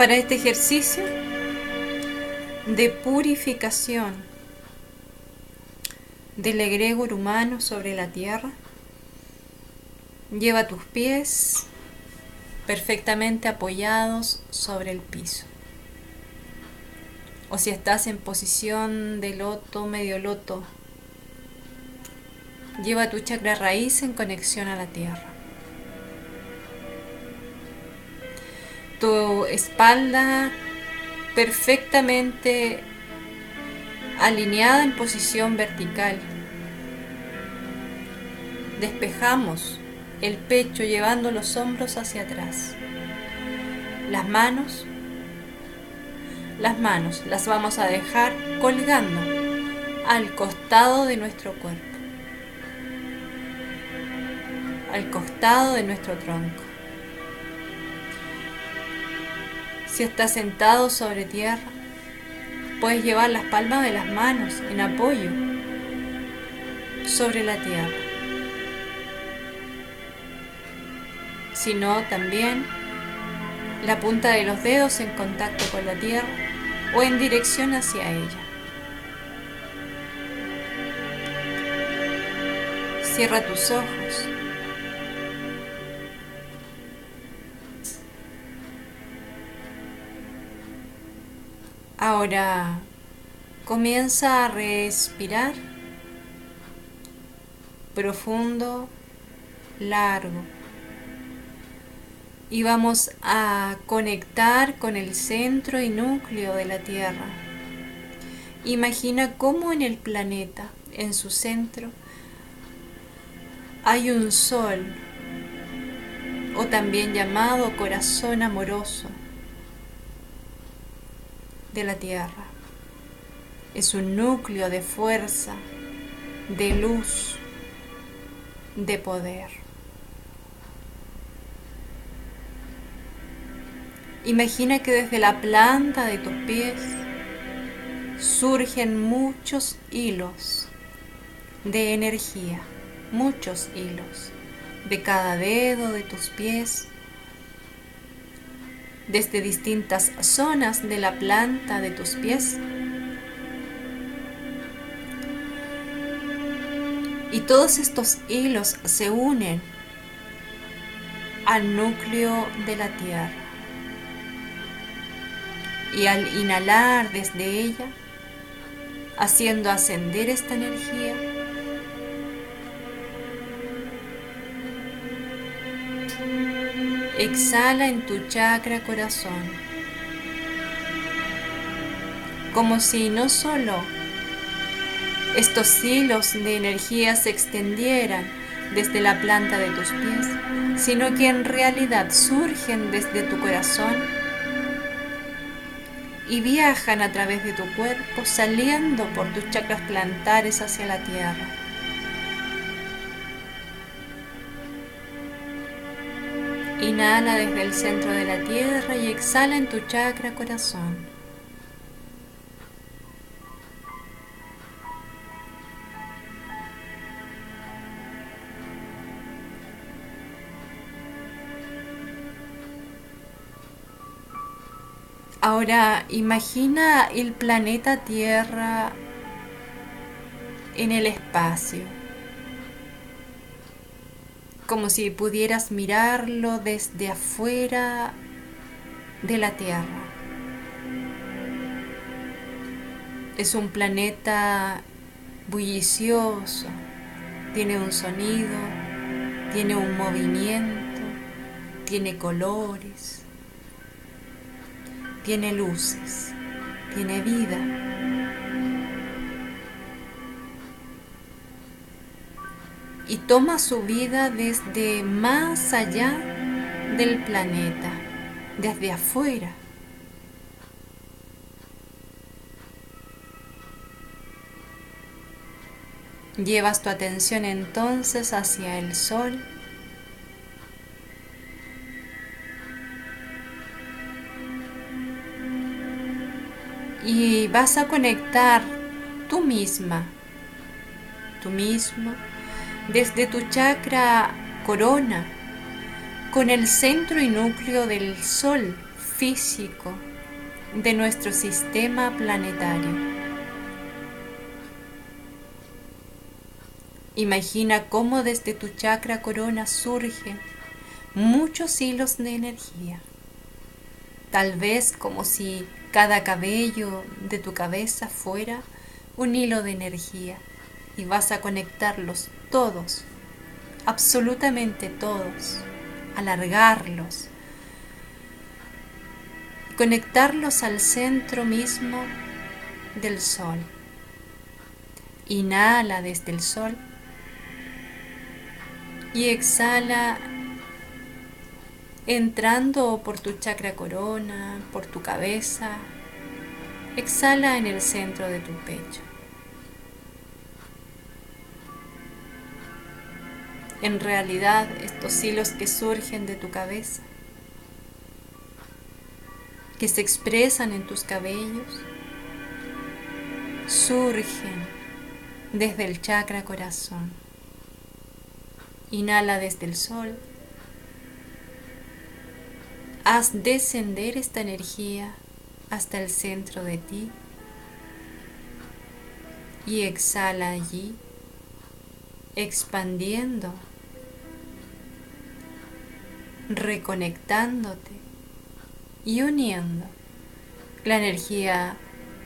Para este ejercicio de purificación del egregor humano sobre la tierra, lleva tus pies perfectamente apoyados sobre el piso. O si estás en posición de loto, medio loto, lleva tu chakra raíz en conexión a la tierra. Tu espalda perfectamente alineada en posición vertical. Despejamos el pecho llevando los hombros hacia atrás. Las manos, las manos las vamos a dejar colgando al costado de nuestro cuerpo, al costado de nuestro tronco. Si estás sentado sobre tierra, puedes llevar las palmas de las manos en apoyo sobre la tierra. Si no, también la punta de los dedos en contacto con la tierra o en dirección hacia ella. Cierra tus ojos Ahora comienza a respirar profundo, largo. Y vamos a conectar con el centro y núcleo de la Tierra. Imagina cómo en el planeta, en su centro, hay un sol, o también llamado corazón amoroso de la Tierra. Es un núcleo de fuerza, de luz, de poder. Imagina que desde la planta de tus pies surgen muchos hilos de energía, muchos hilos de cada dedo de tus pies desde distintas zonas de la planta de tus pies. Y todos estos hilos se unen al núcleo de la tierra. Y al inhalar desde ella, haciendo ascender esta energía, Exhala en tu chakra corazón, como si no solo estos hilos de energía se extendieran desde la planta de tus pies, sino que en realidad surgen desde tu corazón y viajan a través de tu cuerpo, saliendo por tus chakras plantares hacia la tierra. Inhala desde el centro de la tierra y exhala en tu chakra corazón. Ahora imagina el planeta Tierra en el espacio como si pudieras mirarlo desde afuera de la Tierra. Es un planeta bullicioso, tiene un sonido, tiene un movimiento, tiene colores, tiene luces, tiene vida. Y toma su vida desde más allá del planeta, desde afuera. Llevas tu atención entonces hacia el sol. Y vas a conectar tú misma, tú mismo desde tu chakra corona con el centro y núcleo del sol físico de nuestro sistema planetario. Imagina cómo desde tu chakra corona surgen muchos hilos de energía, tal vez como si cada cabello de tu cabeza fuera un hilo de energía y vas a conectarlos todos, absolutamente todos, alargarlos, conectarlos al centro mismo del sol. Inhala desde el sol y exhala entrando por tu chakra corona, por tu cabeza. Exhala en el centro de tu pecho. En realidad, estos hilos que surgen de tu cabeza, que se expresan en tus cabellos, surgen desde el chakra corazón. Inhala desde el sol. Haz descender esta energía hasta el centro de ti y exhala allí, expandiendo, reconectándote y uniendo la energía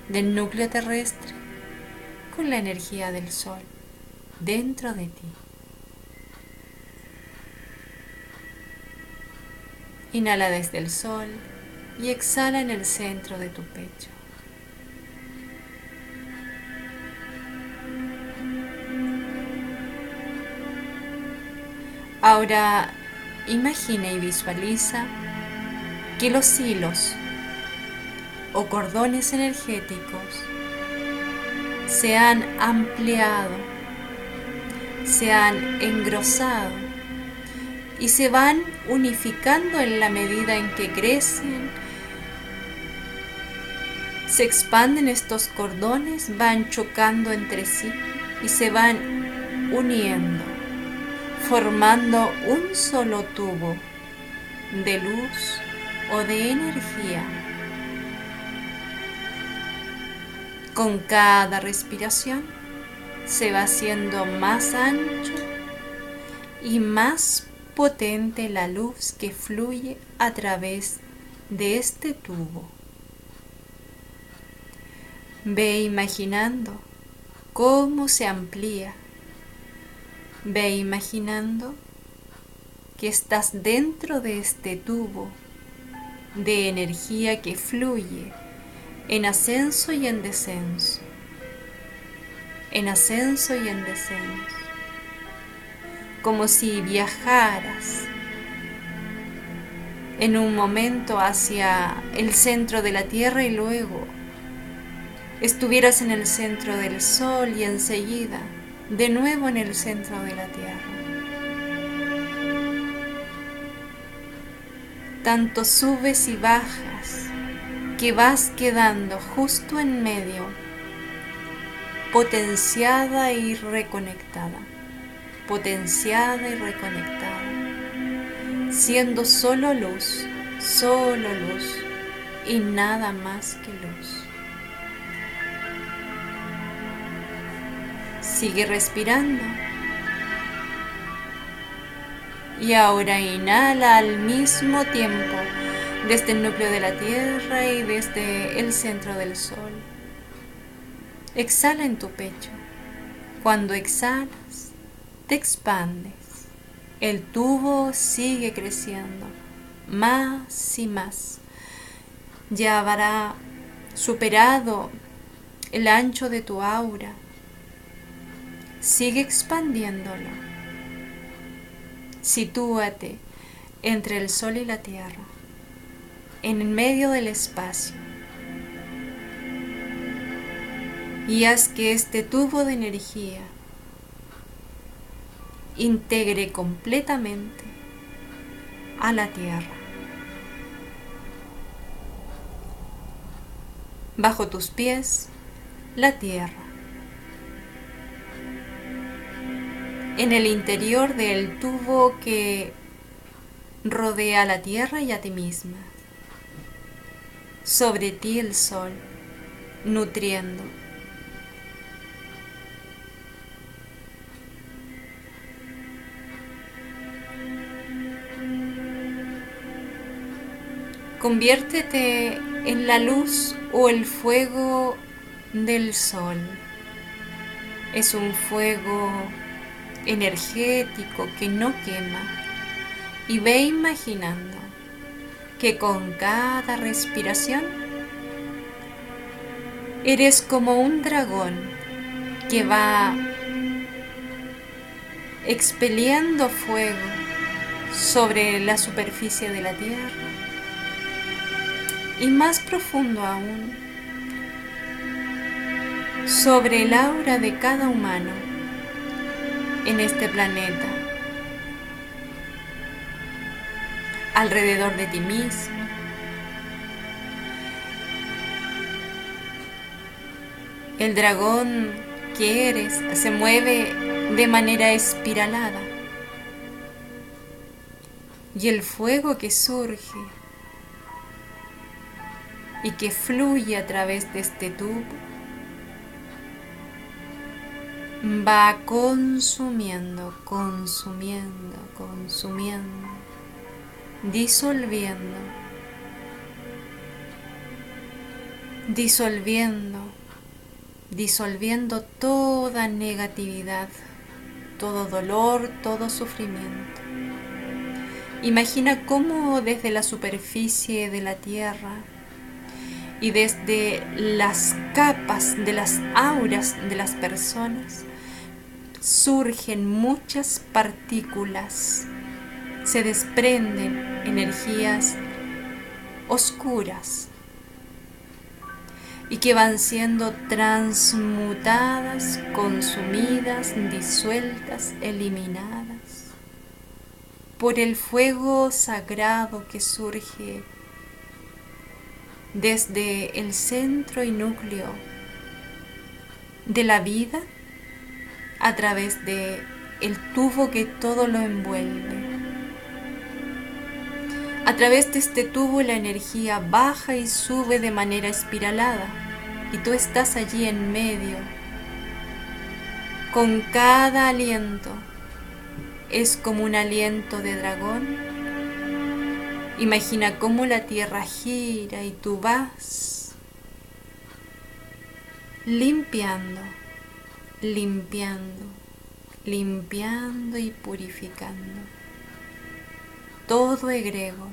del núcleo terrestre con la energía del sol dentro de ti. Inhala desde el sol y exhala en el centro de tu pecho. Ahora imagina y visualiza que los hilos o cordones energéticos se han ampliado, se han engrosado y se van unificando en la medida en que crecen. Se expanden estos cordones, van chocando entre sí y se van uniendo, formando un solo tubo de luz o de energía. Con cada respiración se va haciendo más ancho y más potente la luz que fluye a través de este tubo. Ve imaginando cómo se amplía. Ve imaginando que estás dentro de este tubo de energía que fluye en ascenso y en descenso, en ascenso y en descenso. Como si viajaras en un momento hacia el centro de la Tierra y luego estuvieras en el centro del Sol y enseguida de nuevo en el centro de la Tierra. Tanto subes y bajas que vas quedando justo en medio, potenciada y reconectada potenciada y reconectada, siendo solo luz, solo luz y nada más que luz. Sigue respirando. Y ahora inhala al mismo tiempo desde el núcleo de la Tierra y desde el centro del Sol. Exhala en tu pecho. Cuando exhalas, te expandes. El tubo sigue creciendo más y más. Ya habrá superado el ancho de tu aura. Sigue expandiéndolo. Sitúate entre el sol y la tierra, en medio del espacio. Y haz que este tubo de energía integre completamente a la tierra. Bajo tus pies, la tierra. En el interior del tubo que rodea la tierra y a ti misma. sobre ti el sol, nutriendo. Conviértete en la luz o el fuego del sol. Es un fuego energético que no quema. Y ve imaginando que con cada respiración eres como un dragón que va expeliendo fuego sobre la superficie de la tierra y más profundo aún sobre el aura de cada humano en este planeta, alrededor de ti mismo. El dragón que eres se mueve de manera espiralada y el fuego que surge y que fluye a través de este tubo va consumiendo, consumiendo, consumiendo, disolviendo, disolviendo, disolviendo toda negatividad, todo dolor, todo sufrimiento. Imagina cómo desde la superficie de la tierra y desde las capas de las auras de las personas surgen muchas partículas, se desprenden energías oscuras y que van siendo transmutadas, consumidas, disueltas, eliminadas por el fuego sagrado que surge desde el centro y núcleo de la vida a través de el tubo que todo lo envuelve. A través de este tubo la energía baja y sube de manera espiralada y tú estás allí en medio. Con cada aliento es como un aliento de dragón. Imagina cómo la tierra gira y tú vas limpiando limpiando, limpiando y purificando todo egregor.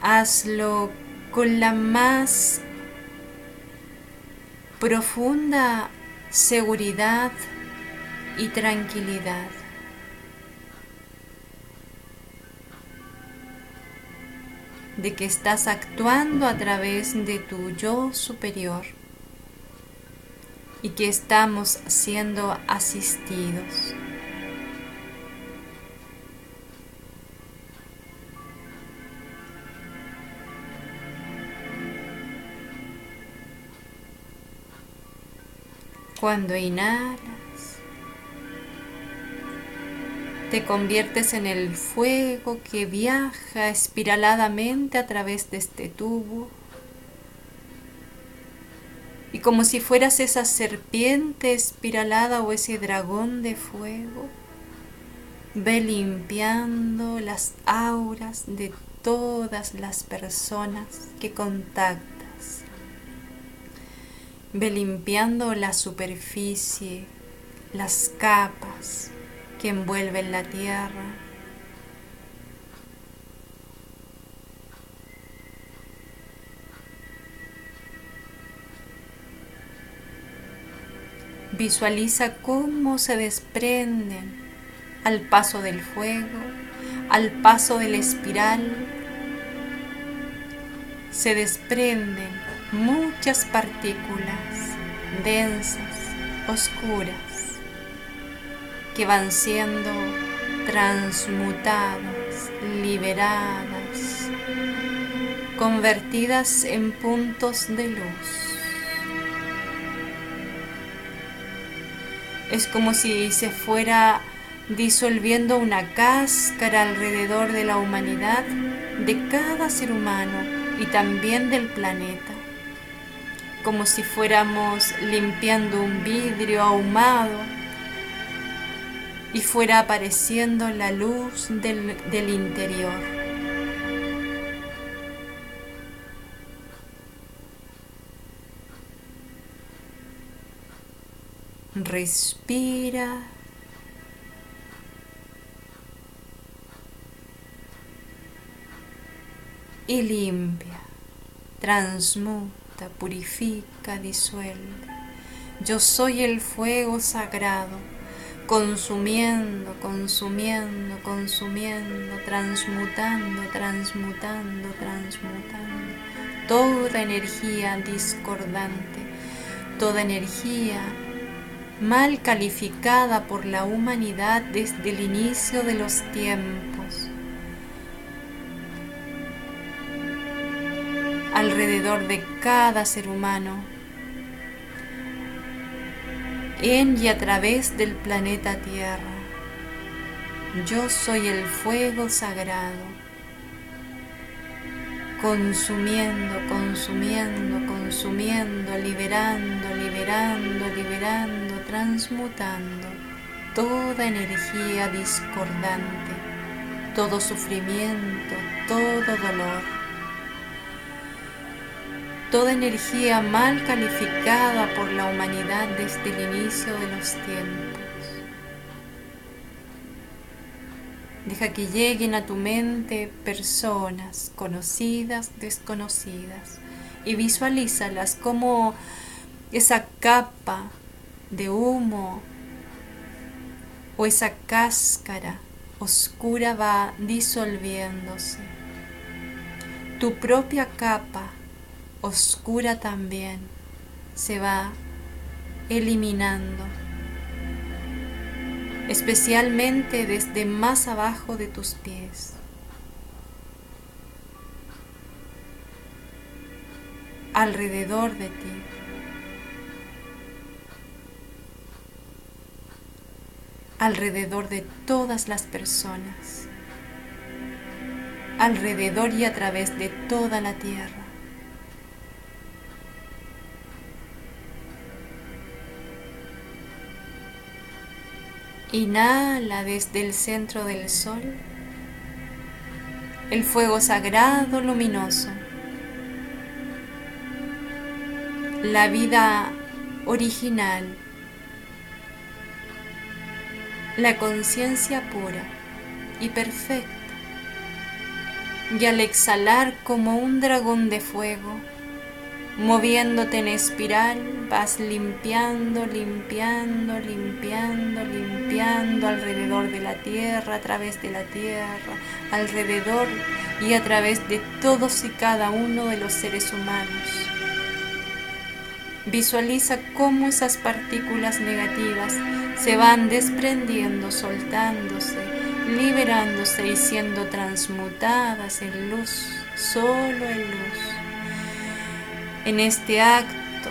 Hazlo con la más profunda seguridad y tranquilidad. De que estás actuando a través de tu yo superior y que estamos siendo asistidos. Cuando inhalas, te conviertes en el fuego que viaja espiraladamente a través de este tubo. Y como si fueras esa serpiente espiralada o ese dragón de fuego, ve limpiando las auras de todas las personas que contactas. Ve limpiando la superficie, las capas, que envuelven la tierra. Visualiza cómo se desprenden al paso del fuego, al paso de la espiral. Se desprenden muchas partículas densas, oscuras que van siendo transmutadas, liberadas, convertidas en puntos de luz. Es como si se fuera disolviendo una cáscara alrededor de la humanidad, de cada ser humano y también del planeta, como si fuéramos limpiando un vidrio ahumado y fuera apareciendo la luz del, del interior. Respira. Y limpia, transmuta, purifica, disuelve. Yo soy el fuego sagrado, consumiendo, consumiendo, consumiendo, transmutando, transmutando, transmutando. Toda energía discordante, toda energía mal calificada por la humanidad desde el inicio de los tiempos. Alrededor de cada ser humano, en y a través del planeta Tierra. Yo soy el fuego sagrado consumiendo, consumiendo, consumiendo, liberando, liberando, liberando, transmutando toda energía discordante, todo sufrimiento, todo dolor, toda energía mal calificada por la humanidad desde el inicio de los tiempos Deja que lleguen a tu mente personas conocidas, desconocidas, y visualízalas como esa capa de humo o esa cáscara oscura va disolviéndose. Tu propia capa oscura también se va eliminando especialmente desde más abajo de tus pies. alrededor de ti. alrededor de todas las personas, alrededor y a través de toda la tierra. Inhala desde el centro del sol el fuego sagrado luminoso, la vida original, la conciencia pura y perfecta. Y al exhalar como un dragón de fuego, moviéndote en espiral, vas limpiando, limpiando, limpiando, limpiando alrededor de la tierra, a través de la tierra, alrededor y a través de todos y cada uno de los seres humanos. Visualiza cómo esas partículas negativas se van desprendiendo, soltándose, liberándose y siendo transmutadas en luz, solo en luz en este acto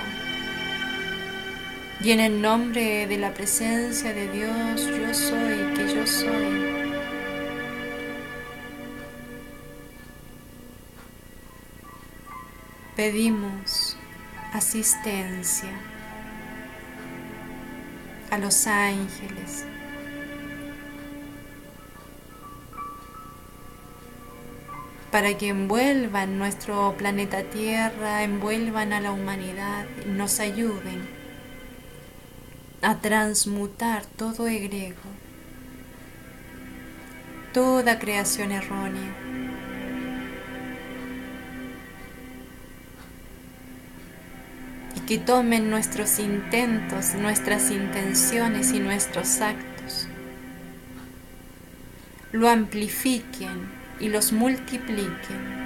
y en el nombre de la presencia de Dios, yo soy que yo soy. Pedimos asistencia a los ángeles, para que envuelvan nuestro planeta Tierra, envuelvan a la humanidad, nos ayuden a transmutar todo egrego, toda creación errónea. Y que tomen nuestros intentos, nuestras intenciones y nuestros actos, lo amplifiquen y los multipliquen.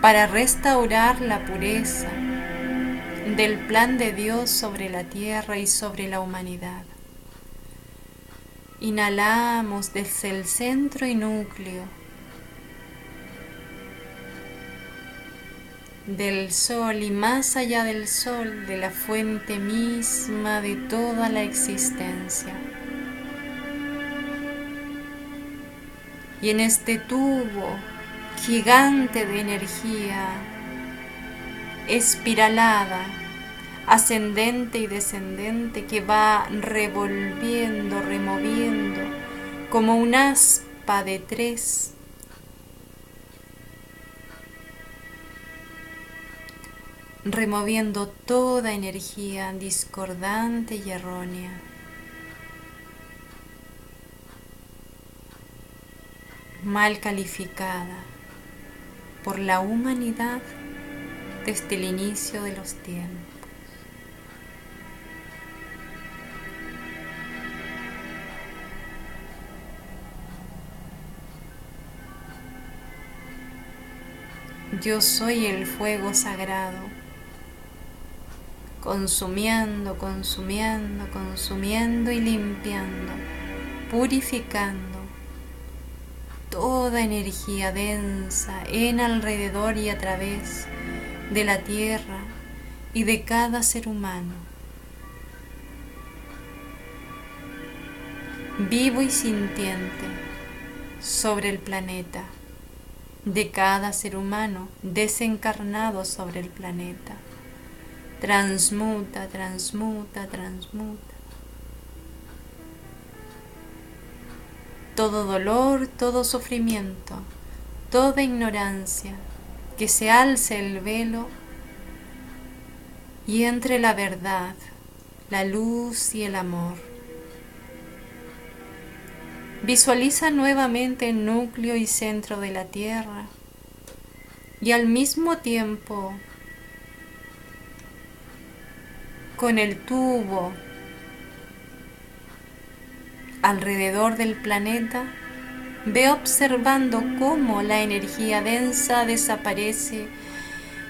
para restaurar la pureza del plan de Dios sobre la tierra y sobre la humanidad. Inhalamos desde el centro y núcleo del sol y más allá del sol, de la fuente misma de toda la existencia. Y en este tubo gigante de energía, espiralada, ascendente y descendente, que va revolviendo, removiendo, como un aspa de tres removiendo toda energía discordante y errónea. mal calificada por la humanidad desde el inicio de los tiempos. Yo soy el fuego sagrado consumiendo, consumiendo, consumiendo y limpiando, purificando toda energía densa en alrededor y a través de la tierra y de cada ser humano. Vivo y sintiente sobre el planeta, de cada ser humano desencarnado sobre el planeta transmuta, transmuta, transmuta. Todo dolor, todo sufrimiento, toda ignorancia, que se alce el velo y entre la verdad, la luz y el amor. Visualiza nuevamente el núcleo y centro de la Tierra y al mismo tiempo con el tubo alrededor del planeta, ve observando cómo la energía densa desaparece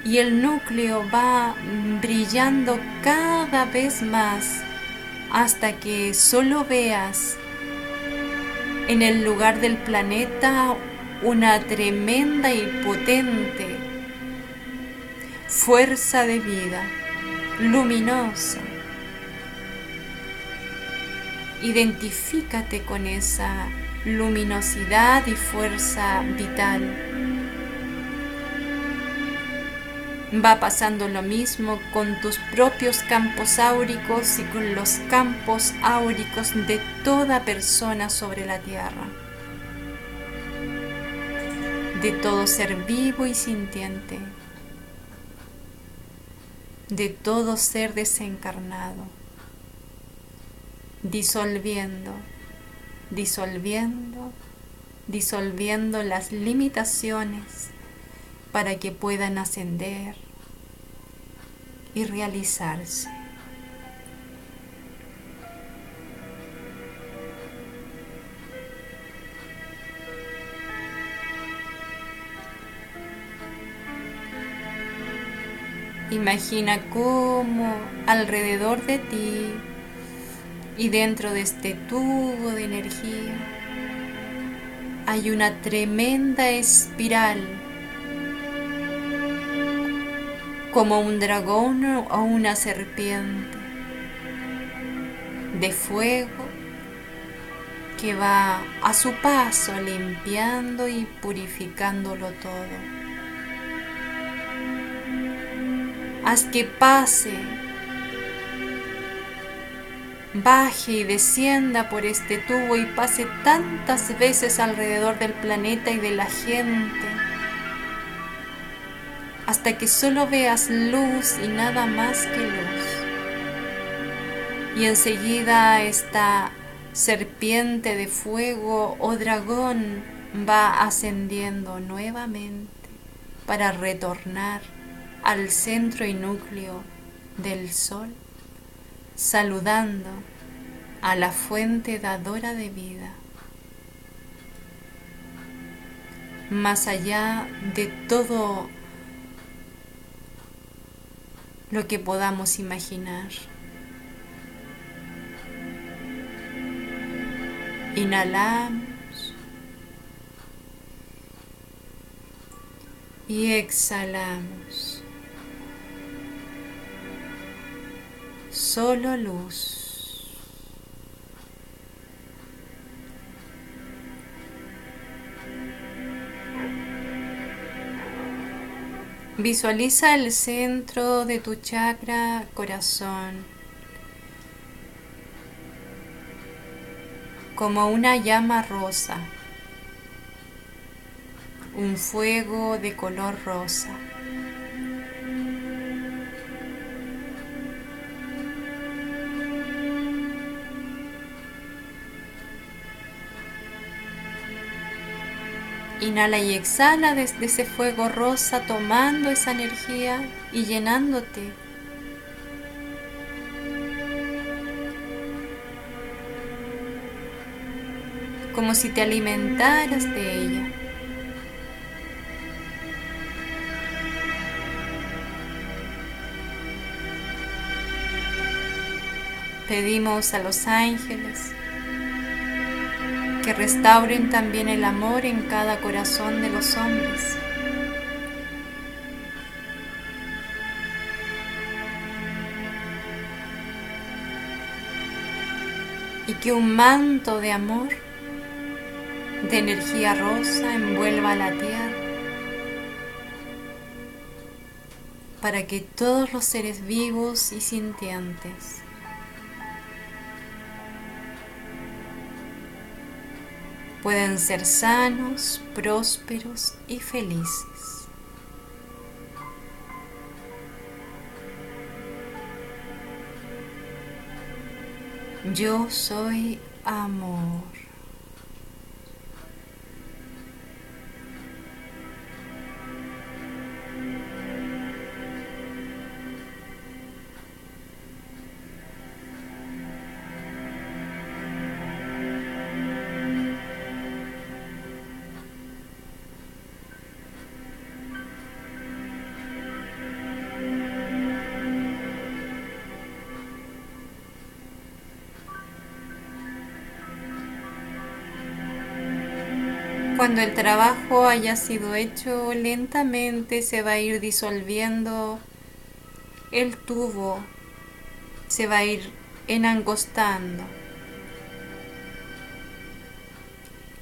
y el núcleo va brillando cada vez más hasta que solo veas en el lugar del planeta una tremenda y potente fuerza de vida luminosa. Identifícate con esa luminosidad y fuerza vital. Va pasando lo mismo con tus propios campos áuricos y con los campos áuricos de toda persona sobre la tierra, de todo ser vivo y sintiente de todo ser desencarnado, disolviendo, disolviendo, disolviendo las limitaciones para que puedan ascender y realizarse. Imagina cómo alrededor de ti y dentro de este tubo de energía hay una tremenda espiral como un dragón o una serpiente de fuego que va a su paso limpiando y purificándolo todo. Haz que pase, baje y descienda por este tubo y pase tantas veces alrededor del planeta y de la gente, hasta que solo veas luz y nada más que luz. Y enseguida esta serpiente de fuego o dragón va ascendiendo nuevamente para retornar al centro y núcleo del sol, saludando a la fuente dadora de vida, más allá de todo lo que podamos imaginar. Inhalamos y exhalamos. Solo luz. Visualiza el centro de tu chakra corazón como una llama rosa, un fuego de color rosa. Inhala y exhala desde ese fuego rosa tomando esa energía y llenándote. Como si te alimentaras de ella. Pedimos a los ángeles que restauren también el amor en cada corazón de los hombres. Y que un manto de amor, de energía rosa, envuelva la tierra para que todos los seres vivos y sintientes pueden ser sanos, prósperos y felices. Yo soy amor. Cuando el trabajo haya sido hecho, lentamente se va a ir disolviendo el tubo, se va a ir enangostando.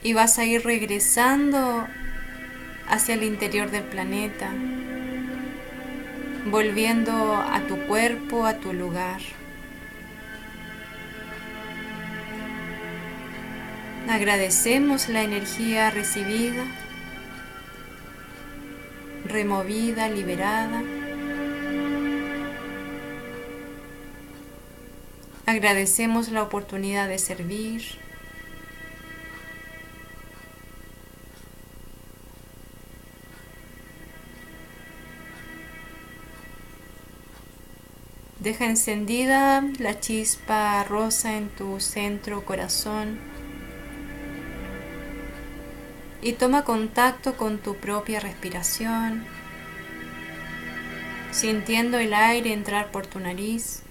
Y vas a ir regresando hacia el interior del planeta, volviendo a tu cuerpo, a tu lugar. Agradecemos la energía recibida, removida, liberada. Agradecemos la oportunidad de servir. Deja encendida la chispa rosa en tu centro corazón y toma contacto con tu propia respiración, sintiendo el aire entrar por tu nariz,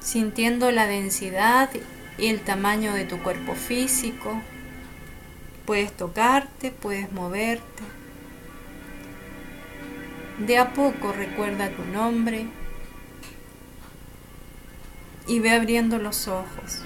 sintiendo la densidad y el tamaño de tu cuerpo físico. Puedes tocarte, puedes moverte. De a poco recuerda tu nombre y ve abriendo los ojos.